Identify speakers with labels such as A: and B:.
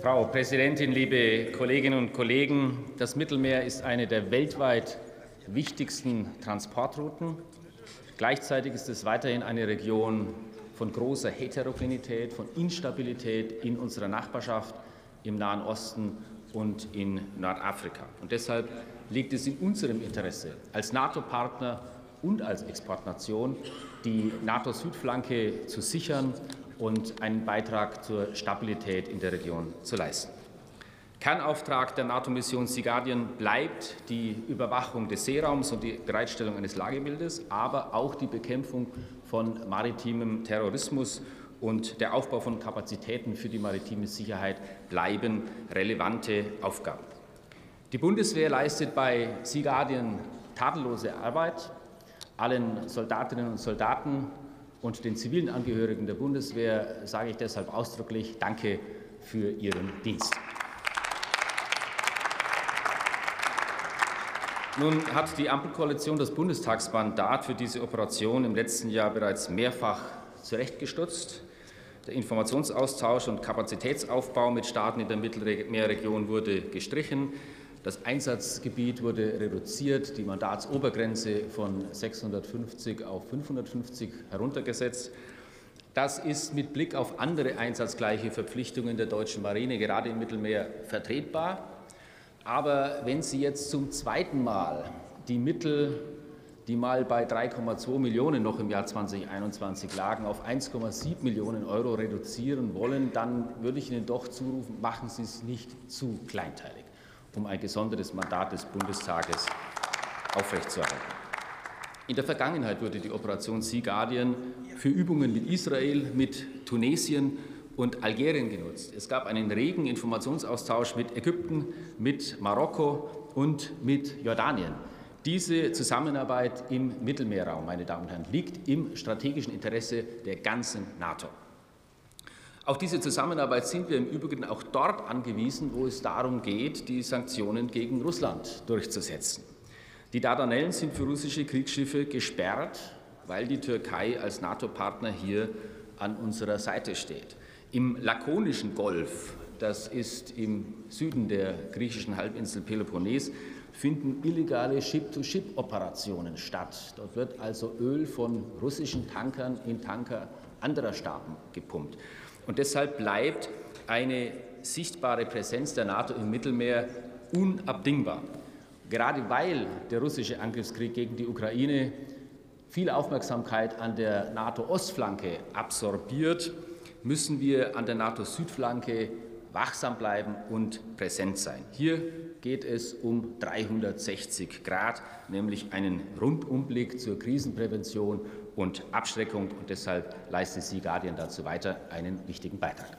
A: Frau Präsidentin, liebe Kolleginnen und Kollegen! Das Mittelmeer ist eine der weltweit wichtigsten Transportrouten. Gleichzeitig ist es weiterhin eine Region von großer Heterogenität, von Instabilität in unserer Nachbarschaft im Nahen Osten und in Nordafrika. Und deshalb liegt es in unserem Interesse, als NATO-Partner und als Exportnation die NATO-Südflanke zu sichern und einen Beitrag zur Stabilität in der Region zu leisten. Kernauftrag der NATO-Mission Sea Guardian bleibt die Überwachung des Seeraums und die Bereitstellung eines Lagebildes, aber auch die Bekämpfung von maritimem Terrorismus und der Aufbau von Kapazitäten für die maritime Sicherheit bleiben relevante Aufgaben. Die Bundeswehr leistet bei Sea Guardian tadellose Arbeit. Allen Soldatinnen und Soldaten und den zivilen Angehörigen der Bundeswehr sage ich deshalb ausdrücklich Danke für Ihren Dienst. Nun hat die Ampelkoalition das Bundestagsmandat für diese Operation im letzten Jahr bereits mehrfach zurechtgestutzt. Der Informationsaustausch und Kapazitätsaufbau mit Staaten in der Mittelmeerregion wurde gestrichen. Das Einsatzgebiet wurde reduziert, die Mandatsobergrenze von 650 auf 550 heruntergesetzt. Das ist mit Blick auf andere einsatzgleiche Verpflichtungen der deutschen Marine gerade im Mittelmeer vertretbar. Aber wenn Sie jetzt zum zweiten Mal die Mittel, die mal bei 3,2 Millionen noch im Jahr 2021 lagen, auf 1,7 Millionen Euro reduzieren wollen, dann würde ich Ihnen doch zurufen, machen Sie es nicht zu kleinteilig um ein gesondertes Mandat des Bundestages aufrechtzuerhalten. In der Vergangenheit wurde die Operation Sea Guardian für Übungen mit Israel, mit Tunesien und Algerien genutzt. Es gab einen regen Informationsaustausch mit Ägypten, mit Marokko und mit Jordanien. Diese Zusammenarbeit im Mittelmeerraum, meine Damen und Herren, liegt im strategischen Interesse der ganzen NATO. Auf diese Zusammenarbeit sind wir im Übrigen auch dort angewiesen, wo es darum geht, die Sanktionen gegen Russland durchzusetzen. Die Dardanellen sind für russische Kriegsschiffe gesperrt, weil die Türkei als NATO-Partner hier an unserer Seite steht. Im Lakonischen Golf, das ist im Süden der griechischen Halbinsel Peloponnes, finden illegale Ship-to-Ship-Operationen statt. Dort wird also Öl von russischen Tankern in Tanker anderer Staaten gepumpt. Und deshalb bleibt eine sichtbare Präsenz der NATO im Mittelmeer unabdingbar. Gerade weil der russische Angriffskrieg gegen die Ukraine viel Aufmerksamkeit an der NATO-Ostflanke absorbiert, müssen wir an der NATO-Südflanke wachsam bleiben und präsent sein. Hier geht es um 360 Grad, nämlich einen Rundumblick zur Krisenprävention und Abschreckung. Und deshalb leistet Sea Guardian dazu weiter einen wichtigen Beitrag.